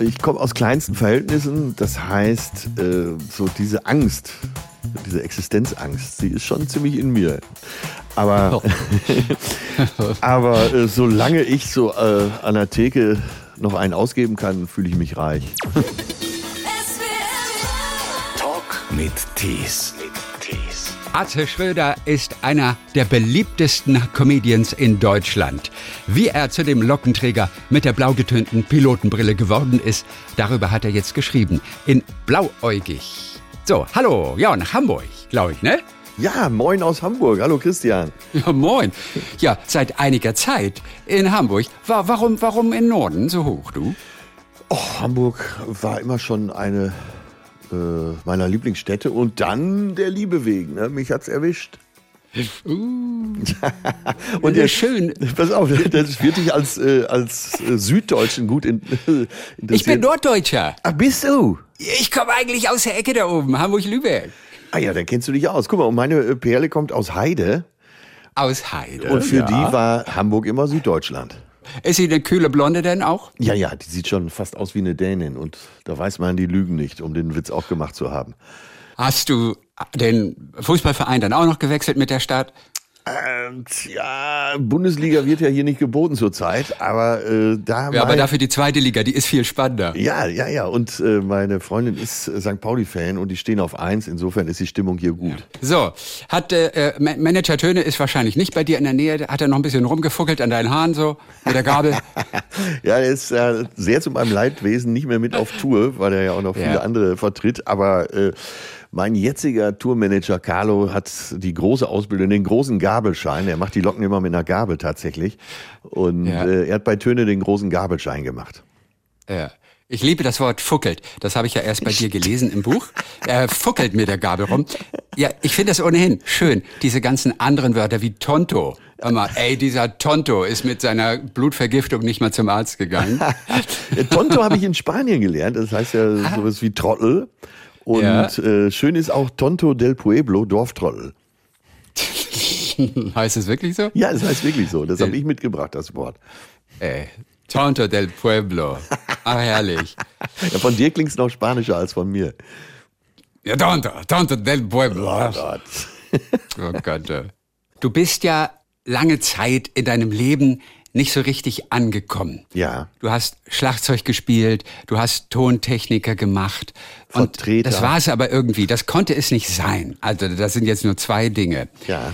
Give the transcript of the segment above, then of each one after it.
Ich komme aus kleinsten Verhältnissen, das heißt, äh, so diese Angst, diese Existenzangst, die ist schon ziemlich in mir. Aber, aber äh, solange ich so äh, an der Theke noch einen ausgeben kann, fühle ich mich reich. Talk mit Tees. Atze Schröder ist einer der beliebtesten Comedians in Deutschland. Wie er zu dem Lockenträger mit der blau getönten Pilotenbrille geworden ist, darüber hat er jetzt geschrieben. In Blauäugig. So, hallo, ja, nach Hamburg, glaube ich, ne? Ja, moin aus Hamburg. Hallo Christian. Ja, moin. Ja, seit einiger Zeit in Hamburg. Wa- Warum, warum in Norden so hoch, du? Oh, Hamburg war immer schon eine äh, meiner Lieblingsstädte und dann der Liebe wegen. Ne? Mich hat's erwischt. und Ja, schön. Pass auf, das wird dich als, äh, als äh, Süddeutschen gut in, interessieren. Ich bin Norddeutscher. Ach, bist du? Ich komme eigentlich aus der Ecke da oben, Hamburg-Lübeck. Ah ja, dann kennst du dich aus. Guck mal, und meine äh, Perle kommt aus Heide Aus Heide. und für ja. die war Hamburg immer Süddeutschland. Ist sie eine kühle Blonde denn auch? Ja, ja, die sieht schon fast aus wie eine Dänin und da weiß man, die lügen nicht, um den Witz auch gemacht zu haben. Hast du den Fußballverein dann auch noch gewechselt mit der Stadt? Ähm, tja, Bundesliga wird ja hier nicht geboten zurzeit, aber äh, da Ja, aber dafür die zweite Liga, die ist viel spannender. Ja, ja, ja. Und äh, meine Freundin ist St. Pauli-Fan und die stehen auf eins. Insofern ist die Stimmung hier gut. So, hat äh, äh, Ma- Manager Töne ist wahrscheinlich nicht bei dir in der Nähe. Hat er noch ein bisschen rumgefuckelt an deinen Haaren so mit der Gabel? Ja, er ist äh, sehr zu meinem Leidwesen nicht mehr mit auf Tour, weil er ja auch noch viele Ja. andere vertritt. Aber äh, mein jetziger Tourmanager Carlo hat die große Ausbildung, den großen Gabelschein. Er macht die Locken immer mit einer Gabel tatsächlich. Und Ja. äh, er hat bei Töne den großen Gabelschein gemacht. ja. Ich liebe das Wort fuckelt. Das habe ich ja erst bei dir gelesen im Buch. Er fuckelt mit der Gabel rum. Ja, ich finde das ohnehin schön. Diese ganzen anderen Wörter wie Tonto. Mal, ey, dieser Tonto ist mit seiner Blutvergiftung nicht mal zum Arzt gegangen. Tonto habe ich in Spanien gelernt. Das heißt ja sowas wie Trottel. Und Ja. äh, schön ist auch Tonto del Pueblo, Dorftrottel. heißt es wirklich so? Ja, das heißt wirklich so. Das habe ich mitgebracht, das Wort. Ey, Tonto del Pueblo. Ah, herrlich. Ja, von dir klingt es noch spanischer als von mir. Ja, Tonto, Tonto del Pueblo. Oh Gott. Oh Gott. äh. Du bist ja lange Zeit in deinem Leben nicht so richtig angekommen. Ja. Du hast Schlagzeug gespielt, du hast Tontechniker gemacht. Und Vertreter. das war es aber irgendwie. Das konnte es nicht sein. Also das sind jetzt nur zwei Dinge. Ja.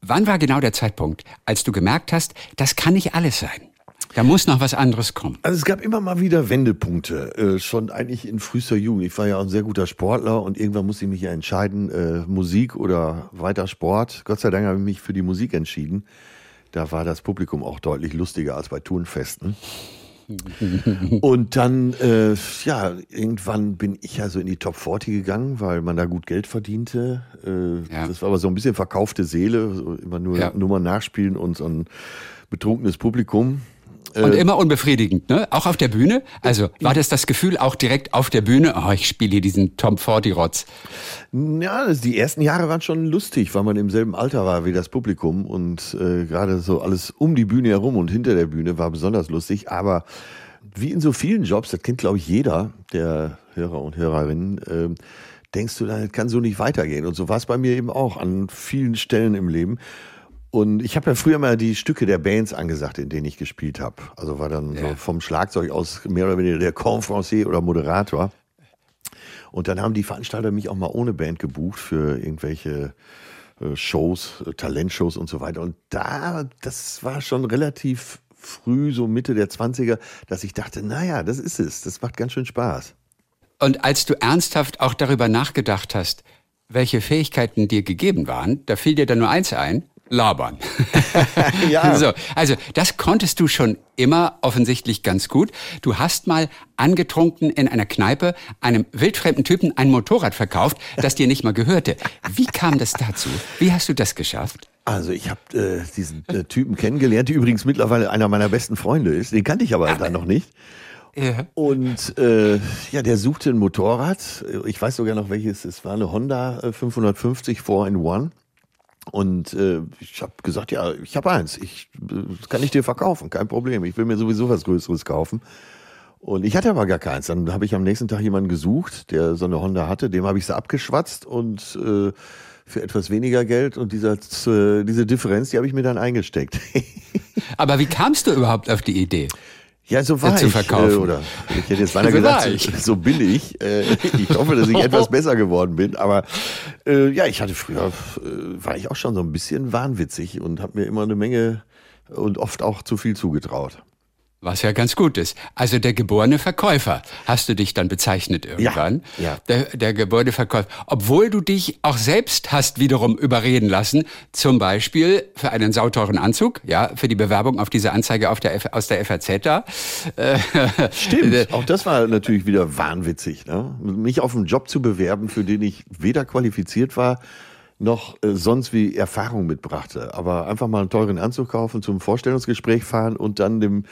Wann war genau der Zeitpunkt, als du gemerkt hast, das kann nicht alles sein? Da muss noch was anderes kommen. Also es gab immer mal wieder Wendepunkte, äh, schon eigentlich in frühester Jugend. Ich war ja auch ein sehr guter Sportler und irgendwann musste ich mich ja entscheiden, äh, Musik oder weiter Sport. Gott sei Dank habe ich mich für die Musik entschieden. Da war das Publikum auch deutlich lustiger als bei Turnfesten. Und dann, äh, ja, irgendwann bin ich ja so in die Top 40 gegangen, weil man da gut Geld verdiente. Äh, Ja. Das war aber so ein bisschen verkaufte Seele, so immer nur Ja. Nummern nachspielen und so ein betrunkenes Publikum. Und immer unbefriedigend, ne? Auch auf der Bühne? Also war das das Gefühl auch direkt auf der Bühne, oh, ich spiele hier diesen Tom Forty-Rotz. Ja, die ersten Jahre waren schon lustig, weil man im selben Alter war wie das Publikum und äh, gerade so alles um die Bühne herum und hinter der Bühne war besonders lustig. Aber wie in so vielen Jobs, das kennt glaube ich jeder der Hörer und Hörerinnen, ähm, denkst du, das kann so nicht weitergehen. Und so war es bei mir eben auch an vielen Stellen im Leben. Und ich habe ja früher mal die Stücke der Bands angesagt, in denen ich gespielt habe. Also war dann so Ja. vom Schlagzeug aus mehr oder weniger der Confrancier oder Moderator. Und dann haben die Veranstalter mich auch mal ohne Band gebucht für irgendwelche äh, Shows, äh, Talentshows und so weiter. Und da, das war schon relativ früh, so Mitte der 20er, dass ich dachte, naja, das ist es. Das macht ganz schön Spaß. Und als du ernsthaft auch darüber nachgedacht hast, welche Fähigkeiten dir gegeben waren, da fiel dir dann nur eins ein, labern. Ja. So, also das konntest du schon immer offensichtlich ganz gut. Du hast mal angetrunken in einer Kneipe einem wildfremden Typen ein Motorrad verkauft, das dir nicht mal gehörte. Wie kam das dazu? Wie hast du das geschafft? Also ich habe äh, diesen äh, Typen kennengelernt, der übrigens mittlerweile einer meiner besten Freunde ist. Den kannte ich aber dann noch nicht. Ja. Und äh, ja, der suchte ein Motorrad. Ich weiß sogar noch welches. Es war eine Honda äh, 550 4-in-1. Und äh, ich habe gesagt, ja, ich habe eins. Ich, das kann ich dir verkaufen, kein Problem. Ich will mir sowieso was Größeres kaufen. Und ich hatte aber gar keins. Dann habe ich am nächsten Tag jemanden gesucht, der so eine Honda hatte. Dem habe ich sie abgeschwatzt und äh, für etwas weniger Geld. Und dieser, äh, diese Differenz, die habe ich mir dann eingesteckt. aber wie kamst du überhaupt auf die Idee? Ja, so war zu ich. Verkaufen. Äh, oder ich hätte jetzt weiter So gesagt, ich. so bin ich. Äh, ich hoffe, dass ich etwas besser geworden bin. Aber äh, ja, ich hatte früher, äh, war ich auch schon so ein bisschen wahnwitzig und habe mir immer eine Menge und oft auch zu viel zugetraut. Was ja ganz gut ist. Also der geborene Verkäufer hast du dich dann bezeichnet irgendwann. ja. Der, der geborene Verkäufer. Obwohl du dich auch selbst hast wiederum überreden lassen, zum Beispiel für einen sauteuren Anzug, ja, für die Bewerbung auf diese Anzeige auf der F aus der FAZ da. Äh, Stimmt. Auch das war natürlich wieder wahnwitzig, ne? mich auf einen Job zu bewerben, für den ich weder qualifiziert war, noch äh, sonst wie Erfahrung mitbrachte. Aber einfach mal einen teuren Anzug kaufen, zum Vorstellungsgespräch fahren und dann dem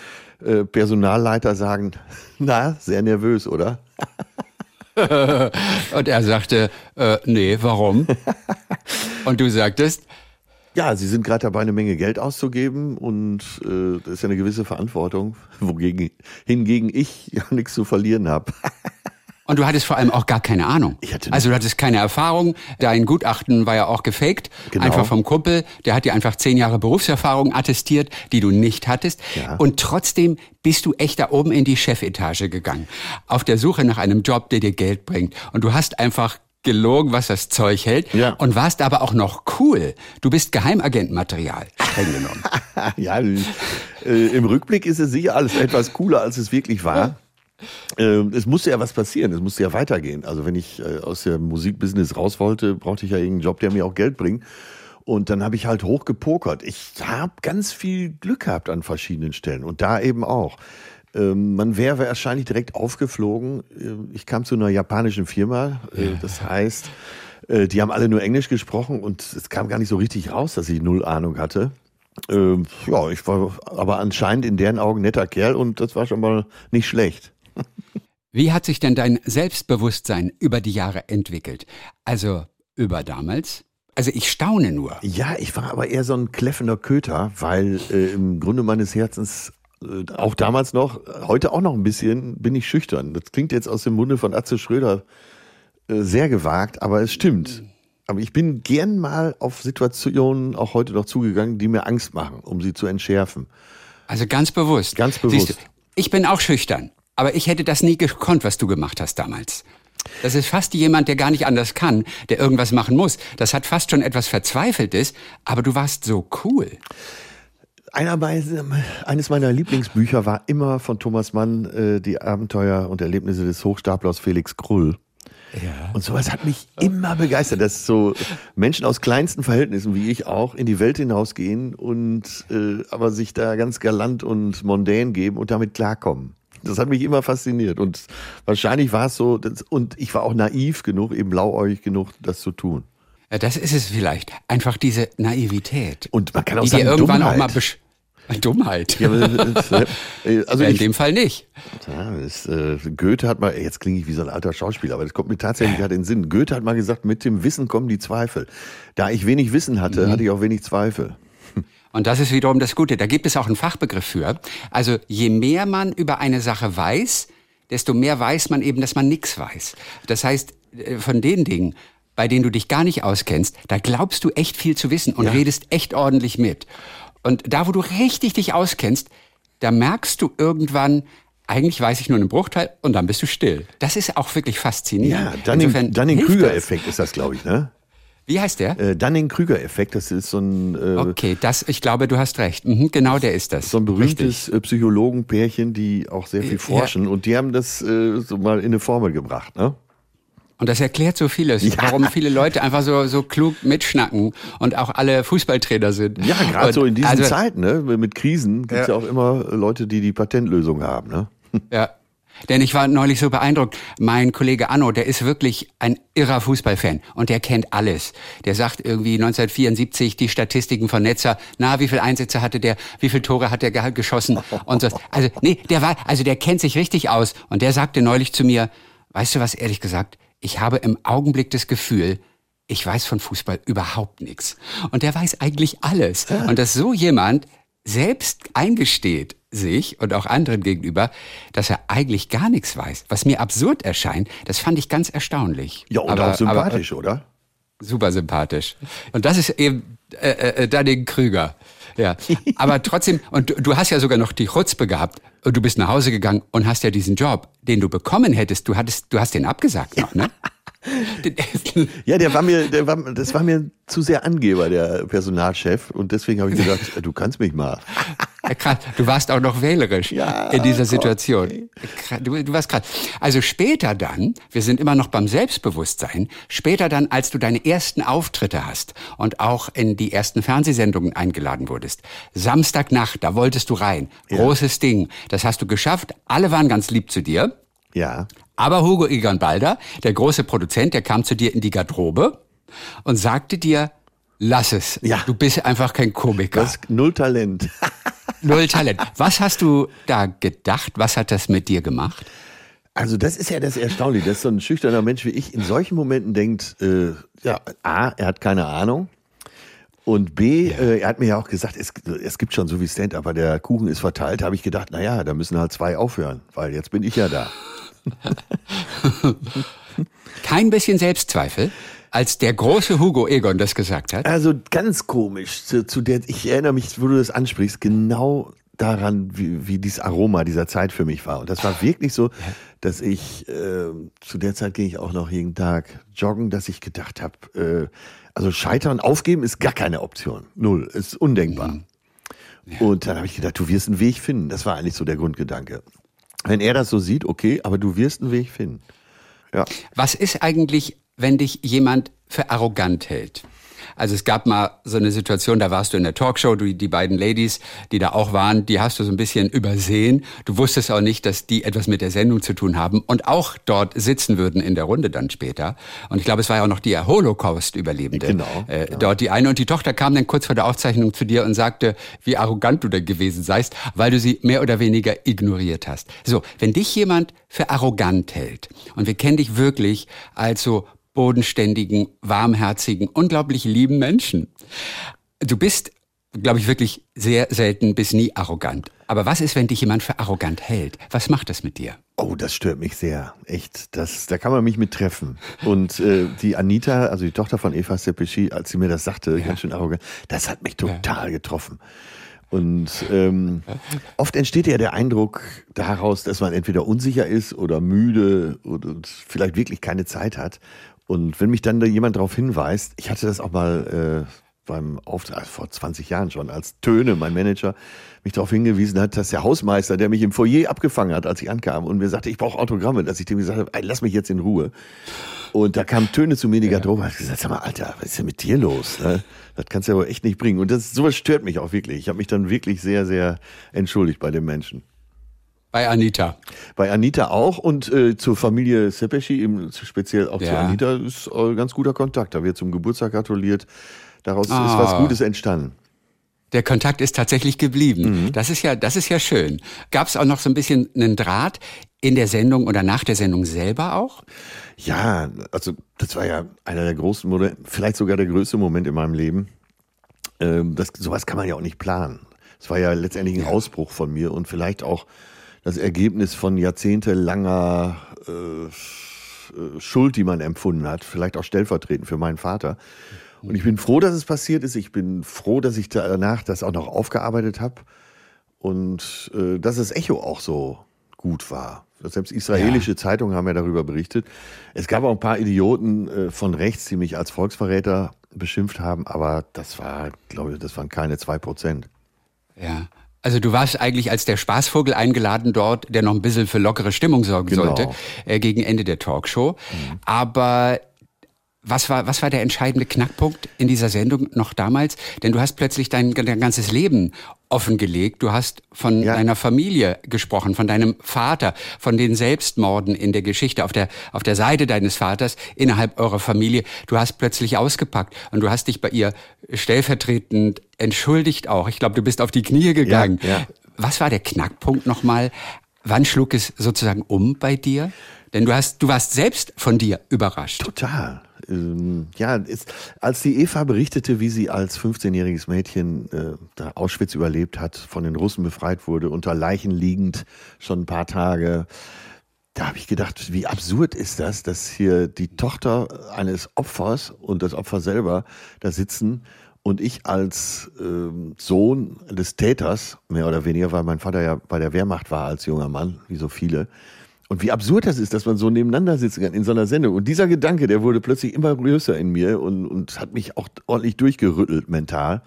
äh, Personalleiter sagen, na, sehr nervös, oder? Und er sagte, äh, nee, warum? Und du sagtest, Ja, Sie sind gerade dabei, eine Menge Geld auszugeben und äh, das ist ja eine gewisse Verantwortung, wogegen hingegen ich ja nichts zu verlieren habe. Und du hattest vor allem auch gar keine Ahnung. Ich hatte also du hattest keine Erfahrung. Dein Gutachten war ja auch gefaked. Genau. Einfach vom Kumpel. Der hat dir einfach zehn Jahre Berufserfahrung attestiert, die du nicht hattest. Ja. Und trotzdem bist du echt da oben in die Chefetage gegangen. Auf der Suche nach einem Job, der dir Geld bringt. Und du hast einfach gelogen, was das Zeug hält. Ja. Und warst aber auch noch cool. Du bist Geheimagentmaterial, streng genommen. ja, äh, im Rückblick ist es sicher alles etwas cooler, als es wirklich war. Ähm, es musste ja was passieren, es musste ja weitergehen. Also wenn ich äh, aus dem Musikbusiness raus wollte, brauchte ich ja irgendeinen Job, der mir auch Geld bringt. Und dann habe ich halt hoch gepokert. Ich habe ganz viel Glück gehabt an verschiedenen Stellen und da eben auch. Ähm, man wäre wahrscheinlich direkt aufgeflogen. Ähm, Ich kam zu einer japanischen Firma, äh, das heißt, äh, die haben alle nur Englisch gesprochen und es kam gar nicht so richtig raus, dass ich null Ahnung hatte. Ähm, ja, ich war aber anscheinend in deren Augen netter Kerl und das war schon mal nicht schlecht. Wie hat sich denn dein Selbstbewusstsein über die Jahre entwickelt? Also über damals? Also ich staune nur. Ja, ich war aber eher so ein kläffender Köter, weil äh, im Grunde meines Herzens äh, auch damals noch, heute auch noch ein bisschen, bin ich schüchtern. Das klingt jetzt aus dem Munde von Atze Schröder äh, sehr gewagt, aber es stimmt. Aber ich bin gern mal auf Situationen auch heute noch zugegangen, die mir Angst machen, um sie zu entschärfen. Also ganz bewusst. Ganz bewusst. Du, ich bin auch schüchtern, aber ich hätte das nie gekonnt, was du gemacht hast damals. Das ist fast jemand, der gar nicht anders kann, der irgendwas machen muss. Das hat fast schon etwas Verzweifeltes, aber du warst so cool. Einer bei, eines meiner Lieblingsbücher war immer von Thomas Mann äh, die Abenteuer und Erlebnisse des Hochstaplers Felix Krull. Ja. Und sowas hat mich immer begeistert, dass so Menschen aus kleinsten Verhältnissen wie ich auch in die Welt hinausgehen und äh, aber sich da ganz galant und mondän geben und damit klarkommen. Das hat mich immer fasziniert und wahrscheinlich war es so das, und ich war auch naiv genug, eben blauäugig genug, das zu tun. Ja, das ist es vielleicht. Einfach diese Naivität. Und man kann auch die sagen, dir irgendwann Dummheit. auch mal besch Dummheit. Ja, äh, also in ich, dem Fall nicht. Ja, das, äh, Goethe hat mal, jetzt klinge ich wie so ein alter Schauspieler, aber das kommt mir tatsächlich gerade in den Sinn. Goethe hat mal gesagt, mit dem Wissen kommen die Zweifel. Da ich wenig Wissen hatte, hatte ich auch wenig Zweifel. Und das ist wiederum das Gute. Da gibt es auch einen Fachbegriff für. Also je mehr man über eine Sache weiß, desto mehr weiß man eben, dass man nichts weiß. Das heißt, äh, von den Dingen, bei denen du dich gar nicht auskennst, da glaubst du echt viel zu wissen und Ja. redest echt ordentlich mit. Und da, wo du richtig dich auskennst, da merkst du irgendwann, eigentlich weiß ich nur einen Bruchteil und dann bist du still. Das ist auch wirklich faszinierend. Ja, Dunning- Insofern hilft das. Dunning-Krüger-Effekt ist das, glaube ich, ne? Wie heißt der? Äh, Dunning-Krüger-Effekt, das ist so ein, äh, Okay, das, ich glaube, du hast recht. Mhm, genau der ist das. so ein Richtig. berühmtes äh, Psychologenpärchen, die auch sehr viel Ja. forschen und die haben das äh, so mal in eine Formel gebracht, ne? Und das erklärt so vieles, warum viele Leute einfach so, so klug mitschnacken und auch alle Fußballtrainer sind. Ja, gerade so in diesen also, Zeiten, ne? Mit Krisen gibt's ja. Ja. auch immer Leute, die die Patentlösung haben, ne? Ja. Denn ich war neulich so beeindruckt. Mein Kollege Anno, der ist wirklich ein irrer Fußballfan und der kennt alles. Der sagt irgendwie 1974 die Statistiken von Netzer. Na, wie viel Einsätze hatte der? Wie viele Tore hat der ge- geschossen? Und so. Also, nee, der war, also der kennt sich richtig aus. Und der sagte neulich zu mir, weißt du was, ehrlich gesagt, ich habe im Augenblick das Gefühl, ich weiß von Fußball überhaupt nichts. Und der weiß eigentlich alles. Und dass so jemand selbst eingesteht, sich und auch anderen gegenüber, dass er eigentlich gar nichts weiß. Was mir absurd erscheint, das fand ich ganz erstaunlich. Ja, und aber, auch sympathisch, aber, oder? Super sympathisch. Und das ist eben äh, äh, Danning Krüger. Ja, aber trotzdem, und du, du hast ja sogar noch die Chutzpe gehabt. Und du bist nach Hause gegangen und hast ja diesen Job, den du bekommen hättest, du hattest, du hast den abgesagt noch, ne? ja, der war mir, der war, das war mir zu sehr Angeber, der Personalchef. Und deswegen habe ich gesagt, du kannst mich mal. Du warst auch noch wählerisch ja, in dieser Situation. Du, du warst krass. Also später dann, wir sind immer noch beim Selbstbewusstsein, später dann, als du deine ersten Auftritte hast und auch in die ersten Fernsehsendungen eingeladen wurdest. Samstagnacht, da wolltest du rein. Großes ja. Ding. Das hast du geschafft. Alle waren ganz lieb zu dir. Ja. Aber Hugo Egon Balder, der große Produzent, der kam zu dir in die Garderobe und sagte dir, lass es. Ja. Du bist einfach kein Komiker. Das ist null Talent. null Talent. Was hast du da gedacht? Was hat das mit dir gemacht? Also das ist ja das Erstaunliche, dass so ein schüchterner Mensch wie ich in solchen Momenten denkt, äh, ja, A, er hat keine Ahnung. Und B, ja. äh, er hat mir ja auch gesagt, es, es gibt schon so wie Stand, aber der Kuchen ist verteilt. habe ich gedacht, naja, da müssen halt zwei aufhören, weil jetzt bin ich ja da. Kein bisschen Selbstzweifel? Als der große Hugo Egon das gesagt hat? Also ganz komisch. Zu, zu der, ich erinnere mich, wo du das ansprichst, genau daran, wie, wie dieses Aroma dieser Zeit für mich war. Und das war wirklich so, dass ich, äh, zu der Zeit ging ich auch noch jeden Tag joggen, dass ich gedacht habe, äh, also scheitern, aufgeben ist gar keine Option. Null, ist undenkbar. Mhm. Ja. Und dann habe ich gedacht, du wirst einen Weg finden. Das war eigentlich so der Grundgedanke. Wenn er das so sieht, okay, aber du wirst einen Weg finden. Ja. Was ist eigentlich, wenn dich jemand für arrogant hält? Also es gab mal so eine Situation, da warst du in der Talkshow, du, die beiden Ladies, die da auch waren, die hast du so ein bisschen übersehen. Du wusstest auch nicht, dass die etwas mit der Sendung zu tun haben und auch dort sitzen würden in der Runde dann später. Und ich glaube, es war ja auch noch die Holocaust-Überlebende. Genau. Äh, ja. Dort die eine und die Tochter kam dann kurz vor der Aufzeichnung zu dir und sagte, wie arrogant du da gewesen seist, weil du sie mehr oder weniger ignoriert hast. So, wenn dich jemand für arrogant hält und wir kennen dich wirklich als so bodenständigen, warmherzigen, unglaublich lieben Menschen. Du bist, glaube ich, wirklich sehr selten bis nie arrogant. Aber was ist, wenn dich jemand für arrogant hält? Was macht das mit dir? Oh, das stört mich sehr. Echt. Das, da kann man mich mit treffen. Und äh, die Anita, also die Tochter von Eva Sepeschi, als sie mir das sagte, ja. ganz schön arrogant, das hat mich total ja. getroffen. Und ähm, oft entsteht ja der Eindruck daraus, dass man entweder unsicher ist oder müde und vielleicht wirklich keine Zeit hat. Und wenn mich dann da jemand darauf hinweist, ich hatte das auch mal äh, beim Auftritt, also vor 20 Jahren schon, als Töne, mein Manager, mich darauf hingewiesen hat, dass der Hausmeister, der mich im Foyer abgefangen hat, als ich ankam und mir sagte, ich brauche Autogramme, dass ich dem gesagt habe, ey, lass mich jetzt in Ruhe. Und da kam Töne zu mir in die Garderobe und hat gesagt, sag mal, Alter, was ist denn mit dir los? Ne? Das kannst du ja wohl echt nicht bringen. Und das, sowas stört mich auch wirklich. Ich habe mich dann wirklich sehr, sehr entschuldigt bei dem Menschen. Bei Anita. Bei Anita auch und äh, zur Familie Sepeschi, speziell auch ja. zu Anita, ist äh, ganz guter Kontakt. Da wird zum Geburtstag gratuliert. Daraus oh. ist was. Gutes entstanden. Der Kontakt ist tatsächlich geblieben. Mhm. Das ist ja, das ist ja schön. Gab es auch noch so ein bisschen einen Draht in der Sendung oder nach der Sendung selber auch? Ja, also das war ja einer der großen Momente, vielleicht sogar der größte Moment in meinem Leben. Ähm, das, sowas kann man ja auch nicht planen. Es war ja letztendlich ein Ausbruch von mir und vielleicht auch das Ergebnis von jahrzehntelanger äh, äh, Schuld, die man empfunden hat, vielleicht auch stellvertretend für meinen Vater. Und ich bin froh, dass es passiert ist. Ich bin froh, dass ich danach das auch noch aufgearbeitet habe und äh, dass das Echo auch so gut war. Selbst israelische ja. Zeitungen haben ja darüber berichtet. Es gab auch ein paar Idioten äh, von rechts, die mich als Volksverräter beschimpft haben, aber das war, glaube ich, das waren keine zwei Prozent. Ja, also du warst eigentlich als der Spaßvogel eingeladen dort, der noch ein bisschen für lockere Stimmung sorgen genau. sollte, äh, gegen Ende der Talkshow. Mhm. Aber was war, was war der entscheidende Knackpunkt in dieser Sendung noch damals? Denn du hast plötzlich dein, dein ganzes Leben offengelegt. Du hast von ja. deiner Familie gesprochen, von deinem Vater, von den Selbstmorden in der Geschichte auf der, auf der Seite deines Vaters innerhalb eurer Familie. Du hast plötzlich ausgepackt und du hast dich bei ihr stellvertretend entschuldigt auch. Ich glaube, du bist auf die Knie gegangen. Ja, ja. Was war der Knackpunkt nochmal? Wann schlug es sozusagen um bei dir? Denn du hast, du warst selbst von dir überrascht. Total. Ähm, ja, ist, als die Eva berichtete, wie sie als 15-jähriges Mädchen äh, da Auschwitz überlebt hat, von den Russen befreit wurde, unter Leichen liegend, schon ein paar Tage, da habe ich gedacht, wie absurd ist das, dass hier die Tochter eines Opfers und das Opfer selber da sitzen und ich als ähm, Sohn des Täters, mehr oder weniger, weil mein Vater ja bei der Wehrmacht war als junger Mann, wie so viele, und wie absurd das ist, dass man so nebeneinander sitzen kann in so einer Sendung. Und dieser Gedanke, der wurde plötzlich immer größer in mir und, und hat mich auch ordentlich durchgerüttelt mental.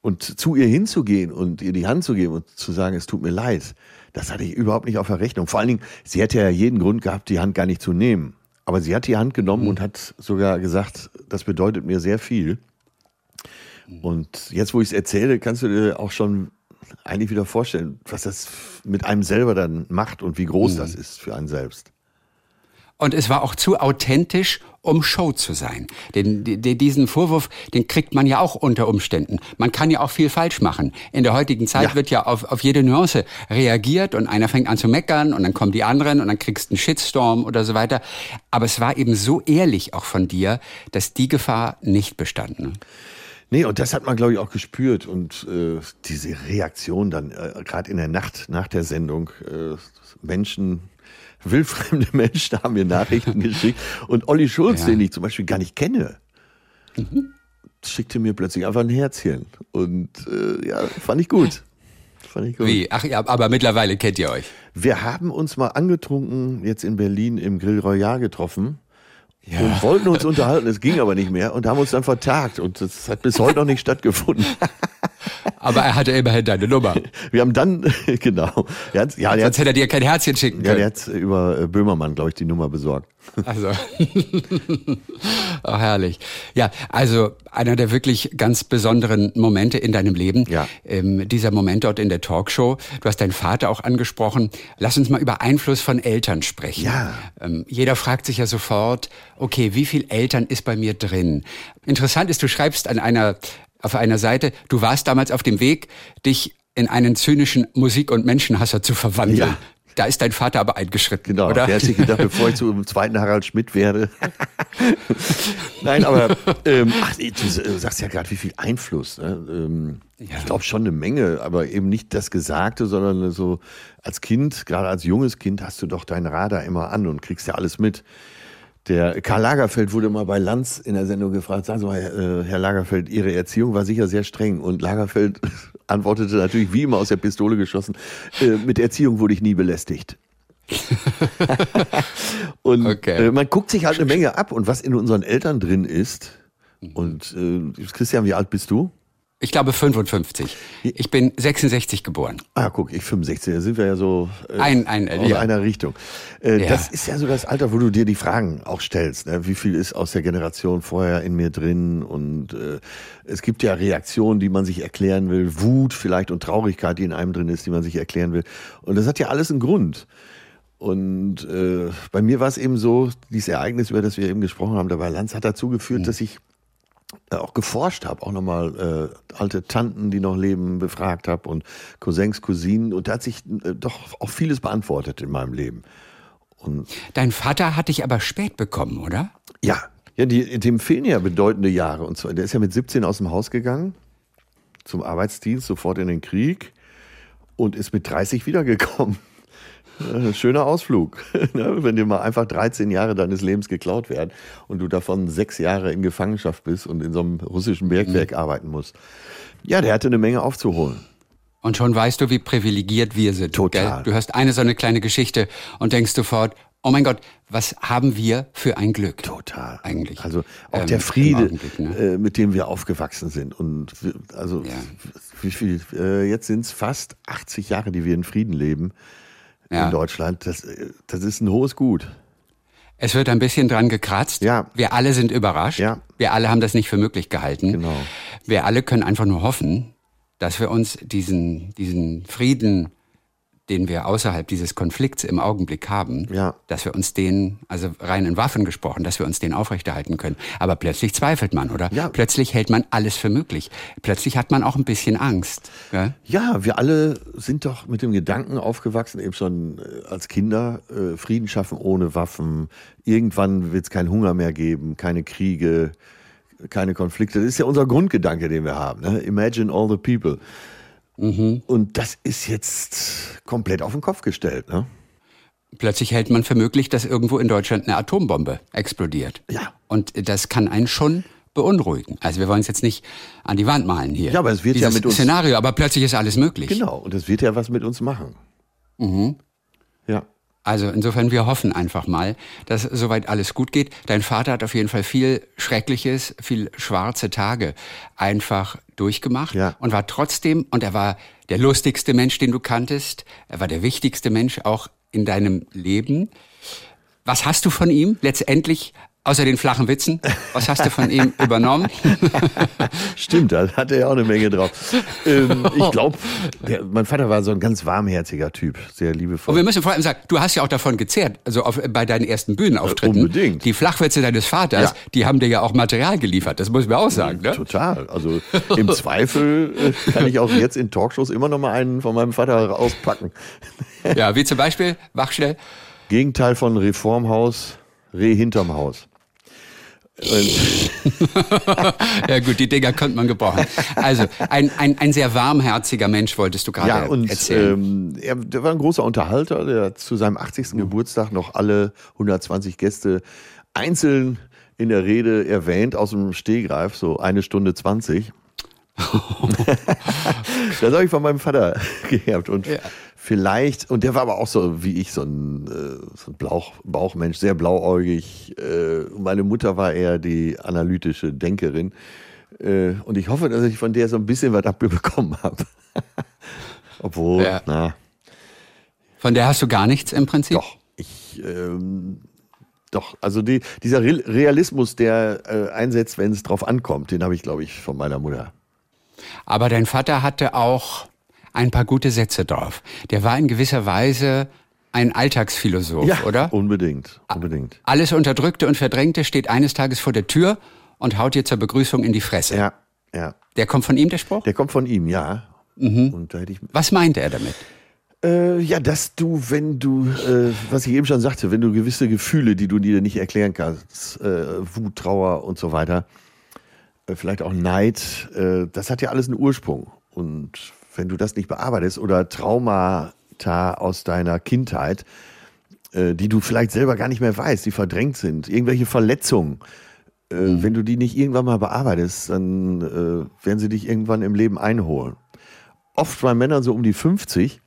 Und zu ihr hinzugehen und ihr die Hand zu geben und zu sagen, es tut mir leid, das hatte ich überhaupt nicht auf der Rechnung. Vor allen Dingen, sie hätte ja jeden Grund gehabt, die Hand gar nicht zu nehmen. Aber sie hat die Hand genommen mhm. und hat sogar gesagt, das bedeutet mir sehr viel. Und jetzt, wo ich es erzähle, kannst du dir auch schon eigentlich wieder vorstellen, was das mit einem selber dann macht und wie groß mhm. das ist für einen selbst. Und es war auch zu authentisch, um Show zu sein. Den, den, diesen Vorwurf, den kriegt man ja auch unter Umständen. Man kann ja auch viel falsch machen. In der heutigen Zeit ja. wird ja auf, auf jede Nuance reagiert und einer fängt an zu meckern und dann kommen die anderen und dann kriegst du einen Shitstorm oder so weiter. Aber es war eben so ehrlich auch von dir, dass die Gefahr nicht bestanden. Nee, und das hat man, glaube ich, auch gespürt. Und äh, diese Reaktion dann, äh, gerade in der Nacht nach der Sendung, äh, Menschen, wildfremde Menschen haben mir Nachrichten geschickt. Und Olli Schulz, ja. den ich zum Beispiel gar nicht kenne, mhm. schickte mir plötzlich einfach ein Herzchen. Und äh, ja, fand ich gut. Fand ich gut. Wie? Ach ja, aber mittlerweile kennt ihr euch. Wir haben uns mal angetrunken, jetzt in Berlin im Grill Royal getroffen ja. und wollten uns unterhalten, es ging aber nicht mehr und haben uns dann vertagt und das hat bis heute noch nicht stattgefunden. Aber er hatte immerhin deine Nummer. Wir haben dann, genau. Er hat, ja, Sonst hätte er dir kein Herzchen schicken können. Ja, der hat über äh, Böhmermann, glaube ich, die Nummer besorgt. Also. oh, herrlich. Ja, also einer der wirklich ganz besonderen Momente in deinem Leben. Ja. Ähm, dieser Moment dort in der Talkshow. Du hast deinen Vater auch angesprochen. Lass uns mal über Einfluss von Eltern sprechen. Ja. Ähm, jeder fragt sich ja sofort, okay, wie viel Eltern ist bei mir drin? Interessant ist, du schreibst an einer auf einer Seite, du warst damals auf dem Weg, dich in einen zynischen Musik- und Menschenhasser zu verwandeln. Ja. Da ist dein Vater aber eingeschritten, genau, oder? Der hat sich gedacht, bevor ich zum zweiten Harald Schmidt werde. Nein, aber ähm, ach, du sagst ja gerade, wie viel Einfluss. Ne? Ähm, ja. Ich glaube schon eine Menge, aber eben nicht das Gesagte, sondern so als Kind, gerade als junges Kind, hast du doch deinen Radar immer an und kriegst ja alles mit. Der Karl Lagerfeld wurde mal bei Lanz in der Sendung gefragt, sagen Sie mal, äh, Herr Lagerfeld, Ihre Erziehung war sicher sehr streng. Und Lagerfeld antwortete natürlich wie immer aus der Pistole geschossen, äh, mit Erziehung wurde ich nie belästigt. und okay. Äh, man guckt sich halt eine Menge ab und was in unseren Eltern drin ist. Und Christian, wie alt bist du? Ich glaube 55. Ich bin 66 geboren. Ah, guck, ich 65. Da sind wir ja so äh, ein, ein, aus ja. einer Richtung. Äh, ja. Das ist ja so das Alter, wo du dir die Fragen auch stellst. Ne? Wie viel ist aus der Generation vorher in mir drin? Und äh, es gibt ja Reaktionen, die man sich erklären will. Wut vielleicht und Traurigkeit, die in einem drin ist, die man sich erklären will. Und das hat ja alles einen Grund. Und äh, bei mir war es eben so, dieses Ereignis, über das wir eben gesprochen haben, dabei Lanz hat dazu geführt, mhm. dass ich auch geforscht habe, auch nochmal äh, alte Tanten, die noch leben, befragt habe und Cousins, Cousinen und da hat sich äh, doch auch vieles beantwortet in meinem Leben. Und Dein Vater hat dich aber spät bekommen, oder? Ja, ja, die, dem fehlen ja bedeutende Jahre. Und zwar, der ist ja mit 17 aus dem Haus gegangen, zum Arbeitsdienst, sofort in den Krieg und ist mit 30 wiedergekommen. Schöner Ausflug, ne? wenn dir mal einfach 13 Jahre deines Lebens geklaut werden und du davon sechs Jahre in Gefangenschaft bist und in so einem russischen Bergwerk mhm. arbeiten musst. Ja, der hatte eine Menge aufzuholen. Und schon weißt du, wie privilegiert wir sind. Total. Gell? Du hörst eine so eine kleine Geschichte und denkst sofort, oh mein Gott, was haben wir für ein Glück? Total. Eigentlich. Also auch ähm, der Friede, ne? äh, mit dem wir aufgewachsen sind. Und also ja. wie viel, äh, jetzt sind es fast 80 Jahre, die wir in Frieden leben ja. in Deutschland. Das, das ist ein hohes Gut. Es wird ein bisschen dran gekratzt. Ja. Wir alle sind überrascht. Ja. Wir alle haben das nicht für möglich gehalten. Genau. Wir alle können einfach nur hoffen, dass wir uns diesen, diesen Frieden den wir außerhalb dieses Konflikts im Augenblick haben, Ja. dass wir uns den, also rein in Waffen gesprochen, dass wir uns den aufrechterhalten können. Aber plötzlich zweifelt man, oder? Ja. Plötzlich hält man alles für möglich. Plötzlich hat man auch ein bisschen Angst. Gell? Ja, wir alle sind doch mit dem Gedanken aufgewachsen, eben schon äh, als Kinder, äh, Frieden schaffen ohne Waffen. Irgendwann wird es keinen Hunger mehr geben, keine Kriege, keine Konflikte. Das ist ja unser Grundgedanke, den wir haben. Ne? Imagine all the people. Und das ist jetzt komplett auf den Kopf gestellt. Ne? Plötzlich hält man für möglich, dass irgendwo in Deutschland eine Atombombe explodiert. Ja. Und das kann einen schon beunruhigen. Also wir wollen es jetzt nicht an die Wand malen hier. Ja, aber es wird ja mit uns- Szenario, aber plötzlich ist alles möglich. Genau, und das wird ja was mit uns machen. Ja. Also insofern, wir hoffen einfach mal, dass soweit alles gut geht. Dein Vater hat auf jeden Fall viel Schreckliches, viel schwarze Tage einfach durchgemacht Ja. und war trotzdem, und er war der lustigste Mensch, den du kanntest, er war der wichtigste Mensch auch in deinem Leben. Was hast du von ihm letztendlich, außer den flachen Witzen, was hast du von ihm übernommen? Stimmt, da hat er ja auch eine Menge drauf. Ähm, ich glaube, mein Vater war so ein ganz warmherziger Typ, sehr liebevoll. Und wir müssen vor allem sagen, du hast ja auch davon gezehrt, also auf, bei deinen ersten Bühnenauftritten. Äh, unbedingt. Die Flachwitze deines Vaters, Ja. die haben dir ja auch Material geliefert, das muss man auch sagen. Ne? Total. Also im Zweifel äh, kann ich auch jetzt in Talkshows immer noch mal einen von meinem Vater auspacken. Ja, wie zum Beispiel, wach schnell, Gegenteil von Reformhaus, Reh hinterm Haus. Ja gut, die Dinger könnte man gebrauchen. Also, ein, ein, ein sehr warmherziger Mensch wolltest du gerade ja, und erzählen. ähm, er der war ein großer Unterhalter, der hat zu seinem 80. Geburtstag noch alle 120 Gäste einzeln in der Rede erwähnt aus dem Stehgreif, so eine Stunde 20. das habe ich von meinem Vater geerbt und vielleicht, und der war aber auch so wie ich, so ein, äh, so ein Blauch, Bauchmensch, sehr blauäugig. Äh, meine Mutter war eher die analytische Denkerin. Äh, und ich hoffe, dass ich von der so ein bisschen was abbekommen habe. Obwohl, Ja. na, Von der hast du gar nichts im Prinzip? doch, ich, ähm, doch, also die, dieser Re- Realismus, der äh, einsetzt, wenn es drauf ankommt, den habe ich, glaube ich, von meiner Mutter. Aber dein Vater hatte auch ein paar gute Sätze drauf. Der war in gewisser Weise ein Alltagsphilosoph, oder? unbedingt, unbedingt. Alles Unterdrückte und Verdrängte steht eines Tages vor der Tür und haut dir zur Begrüßung in die Fresse. Ja, ja. Der kommt von ihm, der Spruch? Der kommt von ihm, ja. Und da hätte ich Was meinte er damit? Äh, ja, dass du, wenn du, äh, was ich eben schon sagte, wenn du gewisse Gefühle, die du dir nicht erklären kannst, äh, Wut, Trauer und so weiter, äh, vielleicht auch Neid, äh, das hat ja alles einen Ursprung. Und wenn du das nicht bearbeitest oder Traumata aus deiner Kindheit, äh, die du vielleicht selber gar nicht mehr weißt, die verdrängt sind, irgendwelche Verletzungen, äh, wenn du die nicht irgendwann mal bearbeitest, dann äh, werden sie dich irgendwann im Leben einholen. Oft bei Männern so um die 50,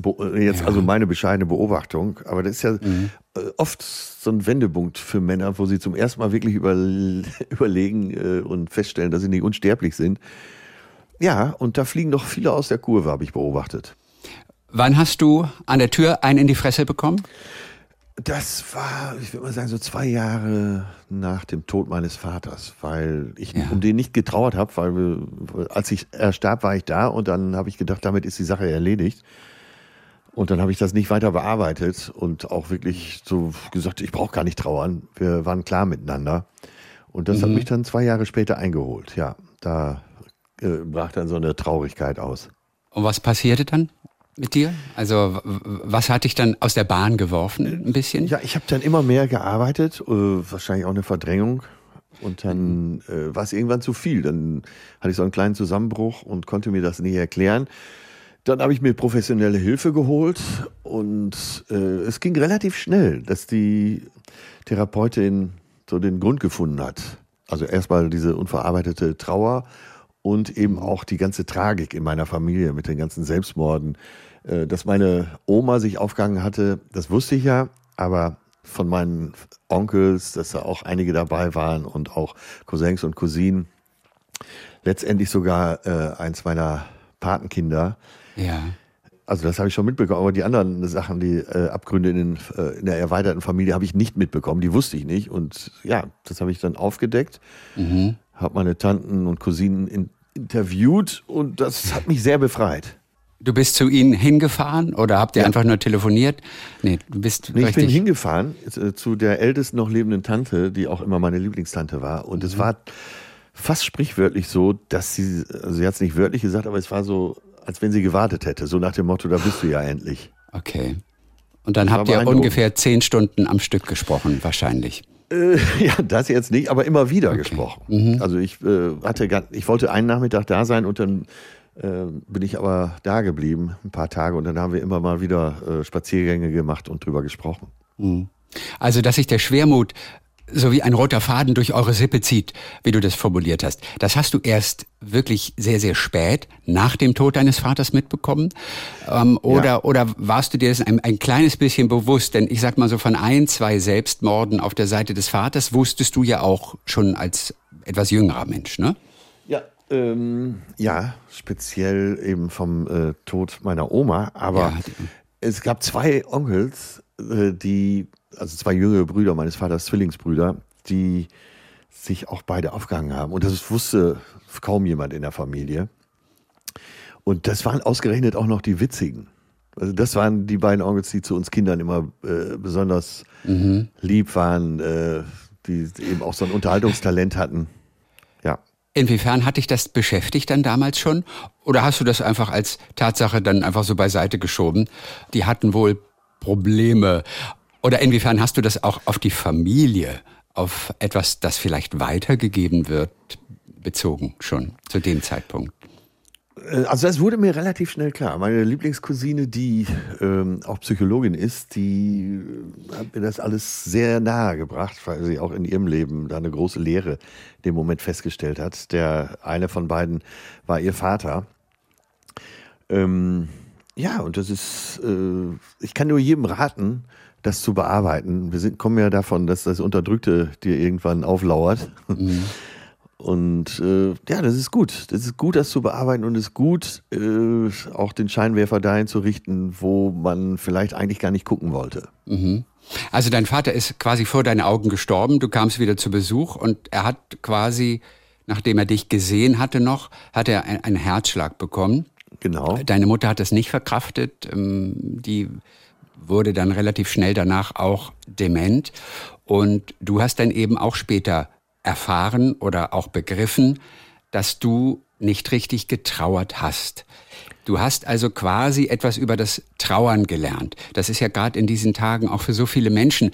Bo- äh, Jetzt also meine bescheidene Beobachtung, aber das ist ja äh, oft so ein Wendepunkt für Männer, wo sie zum ersten Mal wirklich über, überlegen und feststellen, dass sie nicht unsterblich sind. Ja, und da fliegen doch viele aus der Kurve, habe ich beobachtet. Wann hast du an der Tür einen in die Fresse bekommen? Das war, ich würde mal sagen, so zwei Jahre nach dem Tod meines Vaters, weil ich Ja. um den nicht getrauert habe, weil als ich, er starb, war ich da und dann habe ich gedacht, damit ist die Sache erledigt. Und dann habe ich das nicht weiter bearbeitet und auch wirklich so gesagt, ich brauche gar nicht trauern. Wir waren klar miteinander. Und das hat mich dann zwei Jahre später eingeholt. Ja, da äh, brach dann so eine Traurigkeit aus. Und was passierte dann mit dir? Also, was hat dich dann aus der Bahn geworfen, ein bisschen? Ja, ich habe dann immer mehr gearbeitet, äh, wahrscheinlich auch eine Verdrängung. Und dann äh, war es irgendwann zu viel. Dann hatte ich so einen kleinen Zusammenbruch und konnte mir das nicht erklären. Dann habe ich mir professionelle Hilfe geholt und äh, es ging relativ schnell, dass die Therapeutin so den Grund gefunden hat. Also erstmal diese unverarbeitete Trauer und eben auch die ganze Tragik in meiner Familie mit den ganzen Selbstmorden. Äh, Dass meine Oma sich aufgehangen hatte, das wusste ich ja, aber von meinen Onkels, dass da auch einige dabei waren und auch Cousins und Cousinen, letztendlich sogar äh, eins meiner Patenkinder. Ja. Also das habe ich schon mitbekommen, aber die anderen Sachen, die äh, Abgründe in, den, äh, in der erweiterten Familie habe ich nicht mitbekommen, die wusste ich nicht. Und ja, das habe ich dann aufgedeckt, habe meine Tanten und Cousinen in, interviewt und das hat mich sehr befreit. Du bist zu ihnen hingefahren oder habt ihr ja. einfach nur telefoniert? Nee, du bist nee, Ich bin hingefahren äh, zu der ältesten noch lebenden Tante, die auch immer meine Lieblingstante war. Und mhm. es war fast sprichwörtlich so, dass sie, also sie hat es nicht wörtlich gesagt, aber es war so, als wenn sie gewartet hätte. So nach dem Motto, da bist du ja endlich. Okay. Und dann habt ihr ungefähr zehn Stunden am Stück gesprochen, wahrscheinlich. Äh, ja, das jetzt nicht, aber immer wieder okay. gesprochen. Mhm. Also ich äh, hatte, ich wollte einen Nachmittag da sein und dann äh, bin ich aber da geblieben, ein paar Tage, und dann haben wir immer mal wieder äh, Spaziergänge gemacht und drüber gesprochen. Mhm. Also, dass sich der Schwermut so wie ein roter Faden durch eure Sippe zieht, wie du das formuliert hast. Das hast du erst wirklich sehr, sehr spät nach dem Tod deines Vaters mitbekommen? Ähm, oder, ja. oder warst du dir das ein, ein kleines bisschen bewusst? Denn ich sag mal so von ein, zwei Selbstmorden auf der Seite des Vaters wusstest du ja auch schon als etwas jüngerer Mensch, ne? Ähm, ja, speziell eben vom äh, Tod meiner Oma. Aber ja, es gab zwei Onkels, äh, die, also zwei jüngere Brüder meines Vaters, Zwillingsbrüder, die sich auch beide aufgehangen haben. Und das wusste kaum jemand in der Familie. Und das waren ausgerechnet auch noch die witzigen. Also das waren die beiden Onkels, die zu uns Kindern immer äh, besonders mhm. lieb waren, äh, die eben auch so ein Unterhaltungstalent hatten. Inwiefern hat dich das beschäftigt dann damals schon? Oder hast du das einfach als Tatsache dann einfach so beiseite geschoben? Die hatten wohl Probleme. Oder inwiefern hast du das auch auf die Familie, auf etwas, das vielleicht weitergegeben wird, bezogen schon zu dem Zeitpunkt? Äh, also das wurde mir relativ schnell klar. Meine Lieblingscousine, die ähm, auch Psychologin ist, die äh, hat mir das alles sehr nahe gebracht, weil sie auch in ihrem Leben da eine große Lehre dem Moment festgestellt hat. Der eine von beiden war ihr Vater. Ähm, ja, und das ist, äh, ich kann nur jedem raten, das zu bearbeiten. Wir sind, kommen ja davon, dass das Unterdrückte dir irgendwann auflauert. Mhm. Und äh, ja, das ist gut. Das ist gut, das zu bearbeiten und es ist gut, äh, auch den Scheinwerfer dahin zu richten, wo man vielleicht eigentlich gar nicht gucken wollte. Mhm. Also dein Vater ist quasi vor deinen Augen gestorben, du kamst wieder zu Besuch und er hat quasi, nachdem er dich gesehen hatte noch, hat er einen Herzschlag bekommen. Genau. Deine Mutter hat das nicht verkraftet. Ähm, die wurde dann relativ schnell danach auch dement. Und du hast dann eben auch später erfahren oder auch begriffen, dass du nicht richtig getrauert hast. Du hast also quasi etwas über das Trauern gelernt. Das ist ja gerade in diesen Tagen auch für so viele Menschen,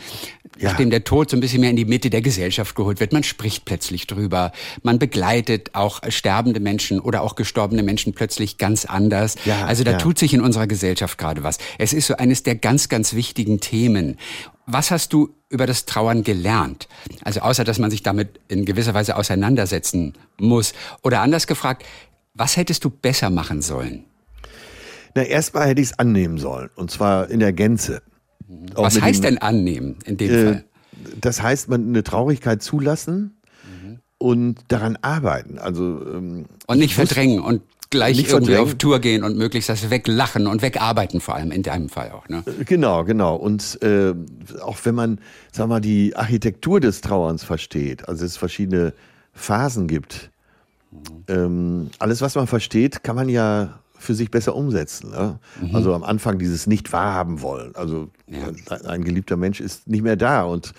ja. nachdem der Tod so ein bisschen mehr in die Mitte der Gesellschaft geholt wird. Man spricht plötzlich drüber. Man begleitet auch sterbende Menschen oder auch gestorbene Menschen plötzlich ganz anders. Ja, also da ja. tut sich in unserer Gesellschaft gerade was. Es ist so eines der ganz, ganz wichtigen Themen. Was hast du über das Trauern gelernt? Also außer, dass man sich damit in gewisser Weise auseinandersetzen muss. Oder anders gefragt, was hättest du besser machen sollen? Na, erstmal hätte ich es annehmen sollen. Und zwar in der Gänze. Auch was heißt dem, denn annehmen in dem äh, Fall? Das heißt, man eine Traurigkeit zulassen mhm. und daran arbeiten. Also, ähm, und nicht verdrängen und gleich nicht irgendwie auf Tour gehen und möglichst das weglachen und wegarbeiten, vor allem in deinem Fall auch. Ne? Äh, genau, genau. Und äh, auch wenn man, sag mal, die Architektur des Trauerns versteht, also es verschiedene Phasen gibt, mhm. ähm, alles, was man versteht, kann man ja für sich besser umsetzen. Ne? Mhm. Also am Anfang dieses nicht wahrhaben wollen. Also ja. ein geliebter Mensch ist nicht mehr da und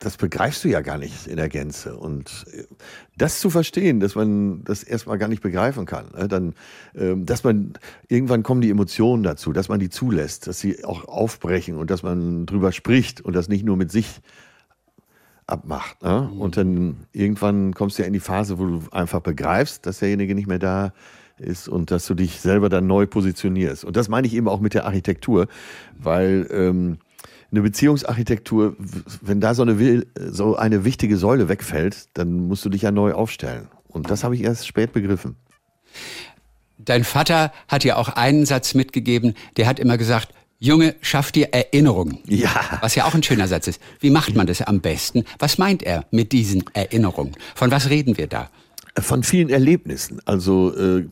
das begreifst du ja gar nicht in der Gänze. Und äh, das zu verstehen, dass man das erstmal gar nicht begreifen kann, ne, dann, ähm, dass man, irgendwann kommen die Emotionen dazu, dass man die zulässt, dass sie auch aufbrechen und dass man drüber spricht und das nicht nur mit sich abmacht. Ne? Mhm. Und dann irgendwann kommst du ja in die Phase, wo du einfach begreifst, dass derjenige nicht mehr da ist und dass du dich selber dann neu positionierst. Und das meine ich eben auch mit der Architektur, weil ähm, eine Beziehungsarchitektur, wenn da so eine, so eine wichtige Säule wegfällt, dann musst du dich ja neu aufstellen. Und das habe ich erst spät begriffen. Dein Vater hat ja auch einen Satz mitgegeben, der hat immer gesagt, Junge, schaff dir Erinnerungen. Ja. Was ja auch ein schöner Satz ist. Wie macht man das am besten? Was meint er mit diesen Erinnerungen? Von was reden wir da? Von vielen Erlebnissen. Also äh,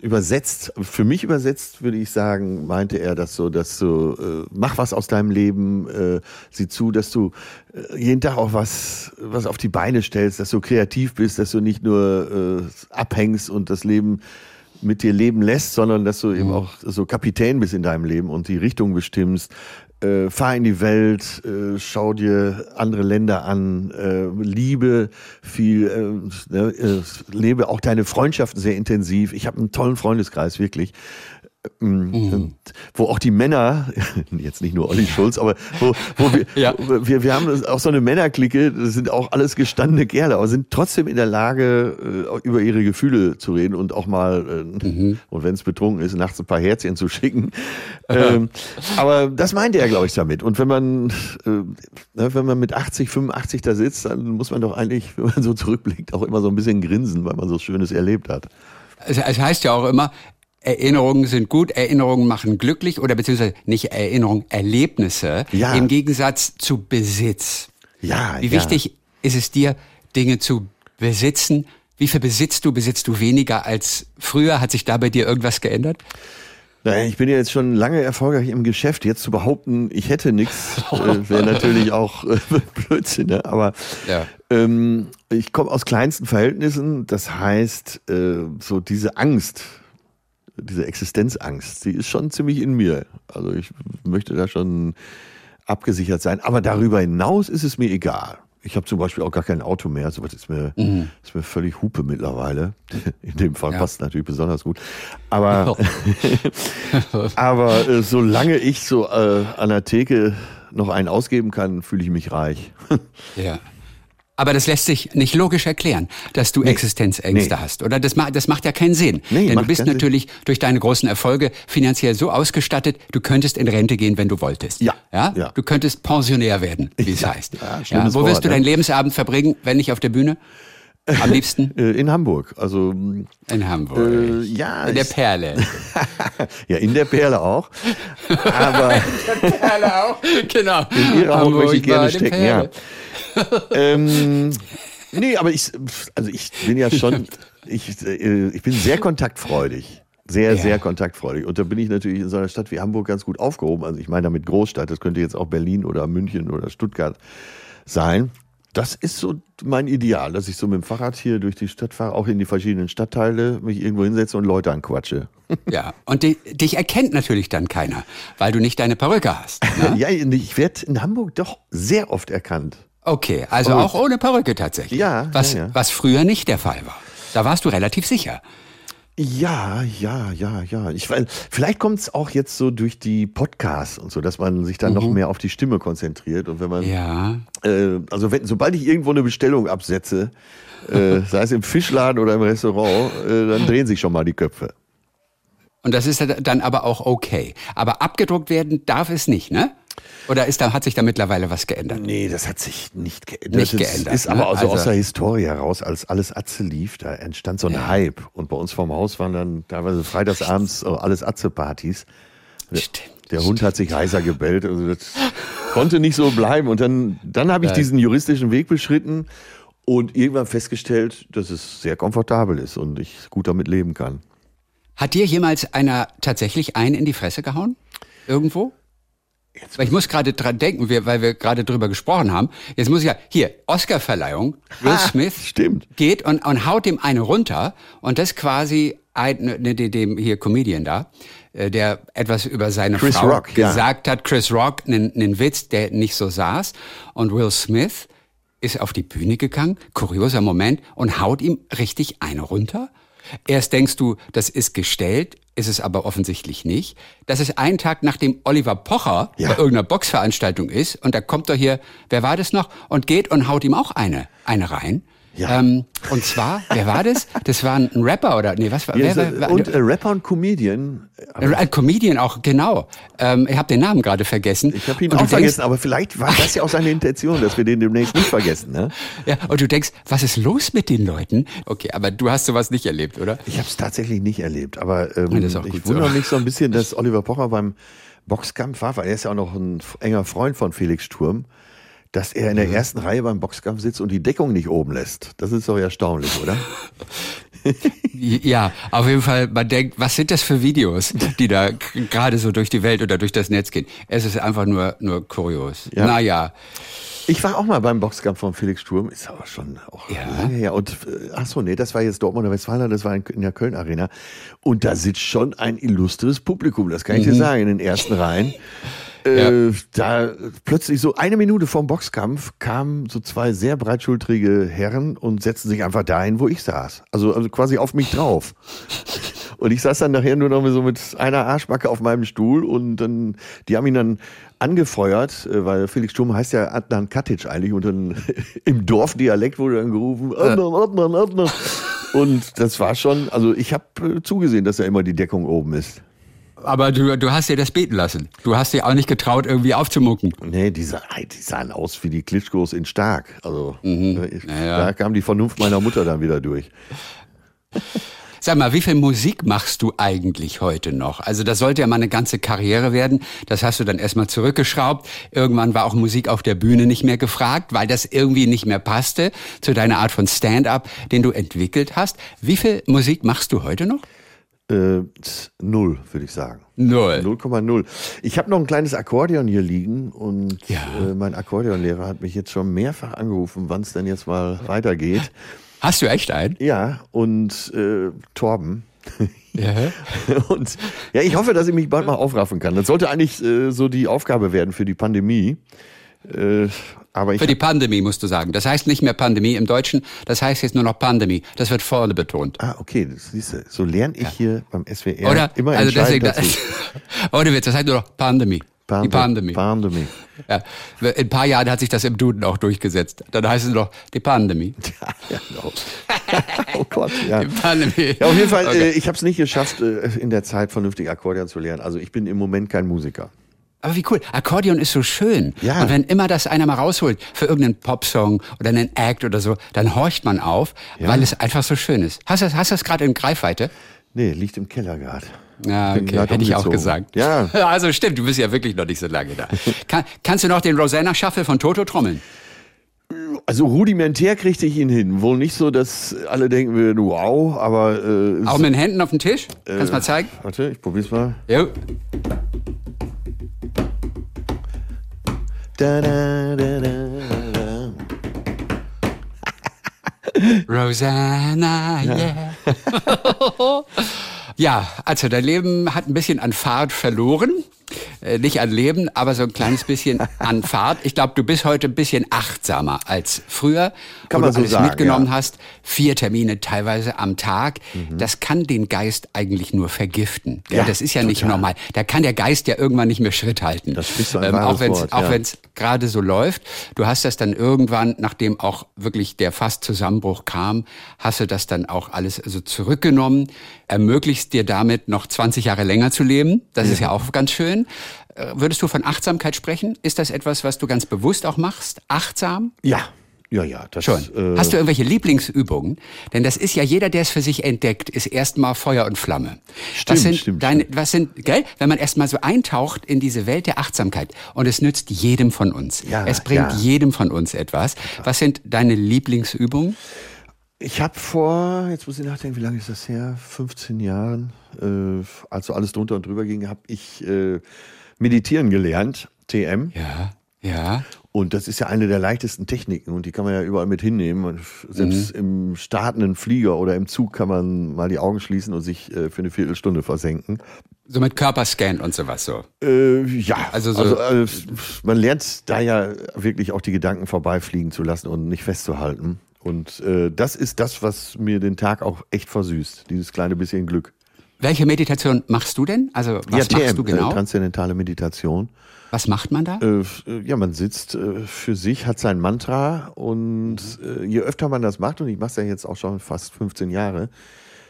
übersetzt, für mich übersetzt würde ich sagen, meinte er das so, dass du äh, mach was aus deinem Leben, äh, sieh zu, dass du äh, jeden Tag auch was, was auf die Beine stellst, dass du kreativ bist, dass du nicht nur äh, abhängst und das Leben mit dir leben lässt, sondern dass du eben auch so Kapitän bist in deinem Leben und die Richtung bestimmst. Äh, fahr in die Welt, äh, schau dir andere Länder an, äh, liebe viel, äh, ne, äh, lebe auch deine Freundschaften sehr intensiv. Ich habe einen tollen Freundeskreis, wirklich. Mhm. Wo auch die Männer, jetzt nicht nur Olli Schulz, aber wo, wo wir, ja. wir, wir haben auch so eine Männerklicke, das sind auch alles gestandene Kerle, aber sind trotzdem in der Lage, äh, über ihre Gefühle zu reden und auch mal, äh, mhm. und wenn es betrunken ist, nachts ein paar Herzchen zu schicken. ähm, aber das meinte er, glaube ich, damit. Und wenn man, äh, ne, wenn man mit 80, 85 da sitzt, dann muss man doch eigentlich, wenn man so zurückblickt, auch immer so ein bisschen grinsen, weil man so Schönes erlebt hat. Es heißt ja auch immer, Erinnerungen sind gut, Erinnerungen machen glücklich oder beziehungsweise nicht Erinnerungen, Erlebnisse ja. im Gegensatz zu Besitz. Ja, Wie wichtig ja. ist es dir, Dinge zu besitzen? Wie viel besitzt du? Besitzt du weniger als früher? Hat sich da bei dir irgendwas geändert? Naja, ich bin ja jetzt schon lange erfolgreich im Geschäft. Jetzt zu behaupten, ich hätte nichts, äh, wäre natürlich auch äh, Blödsinn. Ne? Aber ja. ähm, ich komme aus kleinsten Verhältnissen. Das heißt, äh, so diese Angst, diese Existenzangst, die ist schon ziemlich in mir. Also ich möchte da schon abgesichert sein. Aber darüber hinaus ist es mir egal. Ich habe zum Beispiel auch gar kein Auto mehr. So was ist mir, mhm. ist mir völlig Hupe mittlerweile. In dem Fall ja. passt natürlich besonders gut. Aber, aber äh, solange ich so äh, an der Theke noch einen ausgeben kann, fühle ich mich reich. ja. Aber das lässt sich nicht logisch erklären, dass du nee. Existenzängste nee. hast. Oder das, ma das macht ja keinen Sinn. Nee, Denn du bist natürlich Sinn. durch deine großen Erfolge finanziell so ausgestattet, du könntest in Rente gehen, wenn du wolltest. Ja. ja? ja. Du könntest Pensionär werden, wie es ja. heißt. Ja. Wo Wort, wirst du deinen Lebensabend verbringen, wenn nicht auf der Bühne? Am liebsten? Äh, in Hamburg. Also in Hamburg. Äh, ja. In der Perle. ja, in der Perle auch. Aber in der Perle auch. Genau. In ihrer Haut möchte ich gerne stecken. Ja ähm, nee, aber ich, also ich bin ja schon, ich, äh, ich bin sehr kontaktfreudig. Sehr, ja. sehr kontaktfreudig. Und da bin ich natürlich in so einer Stadt wie Hamburg ganz gut aufgehoben. Also ich meine damit Großstadt, das könnte jetzt auch Berlin oder München oder Stuttgart sein. Das ist so mein Ideal, dass ich so mit dem Fahrrad hier durch die Stadt fahre, auch in die verschiedenen Stadtteile, mich irgendwo hinsetze und Leute anquatsche. Ja, und die, dich erkennt natürlich dann keiner, weil du nicht deine Perücke hast. Ne? ja, ich werde in Hamburg doch sehr oft erkannt. Okay, also Und, auch ohne Perücke tatsächlich. Ja. Was, ja, ja. was früher nicht der Fall war. Da warst du relativ sicher. Ja, ja, ja, ja. Ich, vielleicht kommt es auch jetzt so durch die Podcasts und so, dass man sich dann mhm. noch mehr auf die Stimme konzentriert. Und wenn man, ja. Äh, also wenn, sobald ich irgendwo eine Bestellung absetze, äh, sei es im Fischladen oder im Restaurant, äh, dann drehen sich schon mal die Köpfe. Und das ist dann aber auch okay. Aber abgedruckt werden darf es nicht, ne? Oder ist da, hat sich da mittlerweile was geändert? Nee, das hat sich nicht geändert. Nicht das geändert. Ist aber also, also aus der Historie heraus, als alles Atze lief, da entstand so ein ja. Hype. Und bei uns vorm Haus waren dann teilweise freitagsabends alles Atze-Partys. Stimmt. Der Hund hat sich heiser gebellt. Also das konnte nicht so bleiben. Und dann, dann habe ich diesen juristischen Weg beschritten und irgendwann festgestellt, dass es sehr komfortabel ist und ich gut damit leben kann. Hat dir jemals einer tatsächlich einen in die Fresse gehauen? Irgendwo? Jetzt ich muss gerade dran denken, weil wir gerade drüber gesprochen haben. Jetzt muss ich ja, hier, Oscar-Verleihung, Will ah, Smith stimmt. geht und, und haut dem eine runter und das quasi ein, ne, ne dem hier Comedian da, äh, der etwas über seine Chris Frau Rock, gesagt ja. hat, Chris Rock, einen, einen Witz, der nicht so saß. Und Will Smith ist auf die Bühne gegangen, kurioser Moment, und haut ihm richtig eine runter. Erst denkst du, das ist gestellt, ist es aber offensichtlich nicht. Das ist ein Tag nachdem Oliver Pocher ja. bei irgendeiner Boxveranstaltung ist und da kommt doch hier, wer war das noch, und geht und haut ihm auch eine, eine rein. Ja. Ähm, und zwar, wer war das? Das war ein Rapper oder nee, was war? Ja, wer, wer, und äh, Rapper und Comedian. Ein Comedian auch, genau. Ähm, ich habe den Namen gerade vergessen. Ich habe ihn und auch vergessen, denkst, aber vielleicht war das ja auch seine Intention, dass wir den demnächst nicht vergessen. Ne? Ja, und du denkst, was ist los mit den Leuten? Okay, aber du hast sowas nicht erlebt, oder? Ich habe es tatsächlich nicht erlebt, aber ähm, ich wundere so. mich so ein bisschen, dass Oliver Pocher beim Boxkampf war, weil er ist ja auch noch ein enger Freund von Felix Sturm dass er in der mhm. ersten Reihe beim Boxkampf sitzt und die Deckung nicht oben lässt. Das ist doch erstaunlich, oder? ja, auf jeden Fall, man denkt, was sind das für Videos, die da gerade so durch die Welt oder durch das Netz gehen? Es ist einfach nur, nur kurios. Ja. Naja. Ich war auch mal beim Boxkampf von Felix Sturm, ist aber schon auch ja. lange her. Und äh, ach so, nee, das war jetzt Dortmunder Westfalen, das war in der Köln Arena. Und da sitzt schon ein illustres Publikum, das kann ich mhm. dir sagen, in den ersten Reihen. Äh, Da plötzlich so eine Minute vorm Boxkampf kamen so zwei sehr breitschultrige Herren und setzten sich einfach dahin, wo ich saß. Also, also quasi auf mich drauf. Und ich saß dann nachher nur noch so mit einer Arschbacke auf meinem Stuhl und dann, die haben ihn dann angefeuert, äh, weil Felix Sturm heißt ja Adnan Katic eigentlich und dann im Dorfdialekt wurde dann gerufen, Adnan, Adnan, Adnan. Und das war schon, also ich habe äh, zugesehen, dass ja immer die Deckung oben ist. Aber du, du hast dir das beten lassen. Du hast dir auch nicht getraut, irgendwie aufzumucken. Nee, die, sah, die sahen aus wie die Klitschkos in Stark. Also mhm. Äh, naja. da kam die Vernunft meiner Mutter dann wieder durch. Sag mal, wie viel Musik machst du eigentlich heute noch? Also das sollte ja mal eine ganze Karriere werden. Das hast du dann erstmal zurückgeschraubt. Irgendwann war auch Musik auf der Bühne nicht mehr gefragt, weil das irgendwie nicht mehr passte zu deiner Art von Stand-up, den du entwickelt hast. Wie viel Musik machst du heute noch? Äh, null, würde ich sagen. Null. 0,0. Ich habe noch ein kleines Akkordeon hier liegen und ja. äh, mein Akkordeonlehrer hat mich jetzt schon mehrfach angerufen, wann es denn jetzt mal weitergeht. Hast du echt einen? Ja, und äh, Torben. Ja. und ja, ich hoffe, dass ich mich bald mal aufraffen kann. Das sollte eigentlich äh, so die Aufgabe werden für die Pandemie. Äh, aber ich Für die Pandemie musst du sagen. Das heißt nicht mehr Pandemie im Deutschen, das heißt jetzt nur noch Pandemie. Das wird vorne betont. Ah, okay, das siehst du. So lerne ich ja. hier beim SWR Oder, immer also deswegen, dazu. Ohne Witz, das heißt nur noch Pandemie. Pand die Pandemie. Pandemie. Ja, in ein paar Jahren hat sich das im Duden auch durchgesetzt. Dann heißt es noch die Pandemie. Ja, genau. oh Gott, ja. Die Pandemie. Ja, auf jeden Fall, okay. äh, ich habe es nicht geschafft, äh, in der Zeit vernünftig Akkordeon zu lernen. Also ich bin im Moment kein Musiker. Aber wie cool. Akkordeon ist so schön. Ja. Und wenn immer das einer mal rausholt für irgendeinen Popsong oder einen Act oder so, dann horcht man auf, ja. weil es einfach so schön ist. Hast du hast das gerade in Greifweite? Nee, liegt im Keller gerade. Ja, okay, hätte ich auch gesagt. Ja. Also stimmt, du bist ja wirklich noch nicht so lange da. Kann, kannst du noch den Rosanna Shuffle von Toto trommeln? Also rudimentär kriegte ich ihn hin. Wohl nicht so, dass alle denken würden, wow, aber... Äh, auch mit den Händen auf dem Tisch? Kannst du äh, mal zeigen? Warte, ich probier's mal. Jo. Da, da, da, da, Rosanna, yeah. ja, also dein Leben hat ein bisschen an Fahrt verloren. Äh, nicht an Leben, aber so ein kleines bisschen an Fahrt. Ich glaube, du bist heute ein bisschen achtsamer als früher, kann wo man du so alles sagen, mitgenommen ja. hast. Vier Termine teilweise am Tag. Mhm. Das kann den Geist eigentlich nur vergiften. Ja, das ist ja total. nicht normal. Da kann der Geist ja irgendwann nicht mehr Schritt halten. Das ist so ein ähm, auch wenn es es gerade so läuft. Du hast das dann irgendwann, nachdem auch wirklich der fast Zusammenbruch kam, hast du das dann auch alles also zurückgenommen, ermöglichst dir damit noch 20 Jahre länger zu leben. Das ja. ist ja auch ganz schön. Äh, würdest du von Achtsamkeit sprechen? Ist das etwas, was du ganz bewusst auch machst? Achtsam? Ja, ja, ja. Das, Schon. Äh Hast du irgendwelche Lieblingsübungen? Denn das ist ja jeder, der es für sich entdeckt, ist erstmal Feuer und Flamme. Stimmt, was sind stimmt, deine, was sind, gell? Wenn man erstmal so eintaucht in diese Welt der Achtsamkeit und es nützt jedem von uns. Ja, es bringt ja. jedem von uns etwas. Was sind deine Lieblingsübungen? Ich habe vor, jetzt muss ich nachdenken, wie lange ist das her? 15 Jahren, äh, als so alles drunter und drüber ging, habe ich äh, meditieren gelernt, TM. Ja, ja. Und das ist ja eine der leichtesten Techniken und die kann man ja überall mit hinnehmen. Und selbst mhm. im startenden Flieger oder im Zug kann man mal die Augen schließen und sich äh, für eine Viertelstunde versenken. So mit Körperscan und sowas so. Äh, ja, also, so also äh, man lernt da ja wirklich auch die Gedanken vorbeifliegen zu lassen und nicht festzuhalten. Und äh, das ist das, was mir den Tag auch echt versüßt, dieses kleine bisschen Glück. Welche Meditation machst du denn? Also was ja, machst du genau? Äh, transzendentale Meditation. Was macht man da? Äh, äh, ja, man sitzt äh, für sich, hat sein Mantra und äh, je öfter man das macht, und ich mache es ja jetzt auch schon fast 15 Jahre,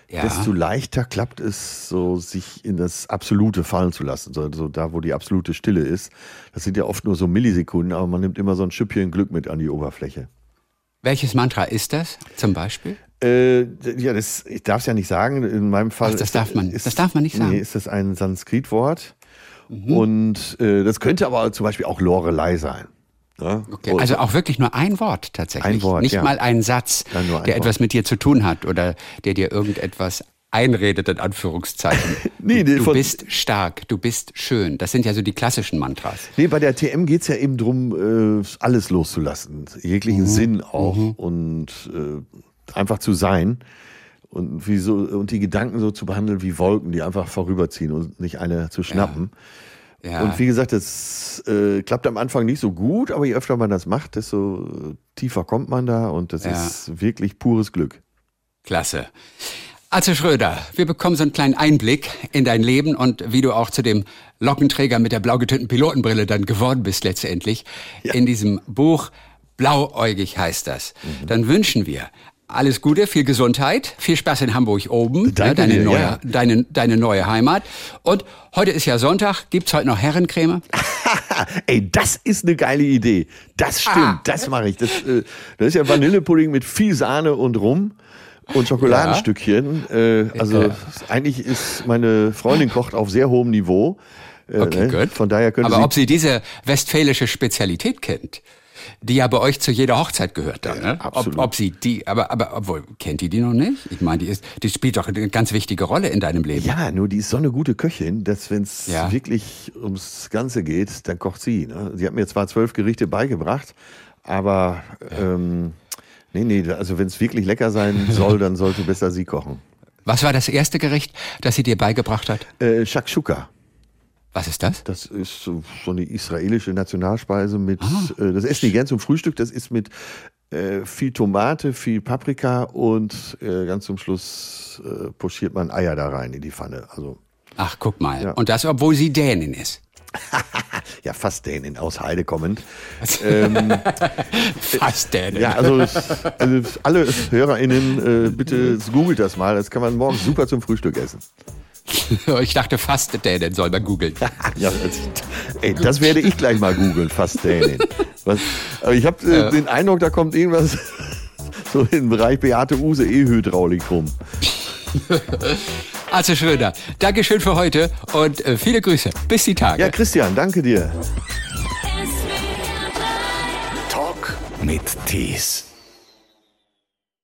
ja. desto leichter klappt es, so sich in das Absolute fallen zu lassen. So, so, da, wo die absolute Stille ist. Das sind ja oft nur so Millisekunden, aber man nimmt immer so ein Schüppchen Glück mit an die Oberfläche. Welches Mantra ist das zum Beispiel? Äh, ja, das, ich darf es ja nicht sagen. In meinem Fall. Ach, das darf man. Ist, das darf man nicht sagen. Nee, ist das ein Sanskritwort. Mhm. Und äh, das könnte aber zum Beispiel auch Lorelei sein. Ja? Okay, also auch wirklich nur ein Wort tatsächlich. Ein Wort, Nicht ja. mal ein Satz, ein der Wort. etwas mit dir zu tun hat oder der dir irgendetwas einredet, in Anführungszeichen. Nee, nee, du bist stark, du bist schön. Das sind ja so die klassischen Mantras. Nee, bei der TM geht's ja eben drum, äh, alles loszulassen. Jeglichen Sinn auch und äh, einfach zu sein. Und, wie so, und die Gedanken so zu behandeln wie Wolken, die einfach vorüberziehen und nicht eine zu schnappen. Ja. Und wie gesagt, das äh, klappt am Anfang nicht so gut, aber je öfter man das macht, desto tiefer kommt man da und das Ja. ist wirklich pures Glück. Klasse. Atze Schröder, wir bekommen so einen kleinen Einblick in dein Leben und wie du auch zu dem Lockenträger mit der blau getönten Pilotenbrille dann geworden bist letztendlich. In diesem Buch Blauäugig heißt das. Mhm. Dann wünschen wir alles Gute, viel Gesundheit, viel Spaß in Hamburg oben, Danke deine, dir, neue, ja. deine, deine neue Heimat. Und heute ist ja Sonntag, gibt's heute noch Herrencreme? Ey, das ist eine geile Idee. Das stimmt, Ah. das mache ich. Das, äh, das ist ja Vanillepudding mit viel Sahne und Rum und Schokoladenstückchen. Äh, also Ja. eigentlich ist meine Freundin kocht auf sehr hohem Niveau. Äh, Okay, ne? gut. Von daher könnte Aber sie ob sie diese westfälische Spezialität kennt, die ja bei euch zu jeder Hochzeit gehört dann, ne? absolut. Ob, ob sie die, aber, aber obwohl, kennt die die noch nicht? Ich meine, die ist, die spielt doch eine ganz wichtige Rolle in deinem Leben. ja, nur die ist so eine gute Köchin, dass wenn es Ja. wirklich ums Ganze geht, dann kocht sie. Ne? Sie hat mir zwar zwölf Gerichte beigebracht, aber ähm, nee, nee, also wenn es wirklich lecker sein soll, dann sollte besser sie kochen. Was war das erste Gericht, das sie dir beigebracht hat? Äh, Shakshuka. Was ist das? Das ist so, eine israelische Nationalspeise mit, Ah. äh, das essen die gern zum Frühstück, das ist mit äh, viel Tomate, viel Paprika und äh, ganz zum Schluss äh, pochiert man Eier da rein in die Pfanne. Also Ach, guck mal. Ja. Und das, obwohl sie Dänin ist. ja, fast Dänin aus Heide kommend. Fast Dänin. Ja, also, also alle HörerInnen, äh, bitte googelt das mal, das kann man morgens super zum Frühstück essen. Ich dachte, fast Dänin soll man googeln. Ja, das, ey, das werde ich gleich mal googeln, fast Dänin. Was, aber ich habe äh, den Eindruck, da kommt irgendwas so im Bereich Beate Use E-Hydraulik rum. Atze Schröder, Dankeschön für heute und äh, viele Grüße. Bis die Tage. Ja, Christian, danke dir. Talk mit Tees.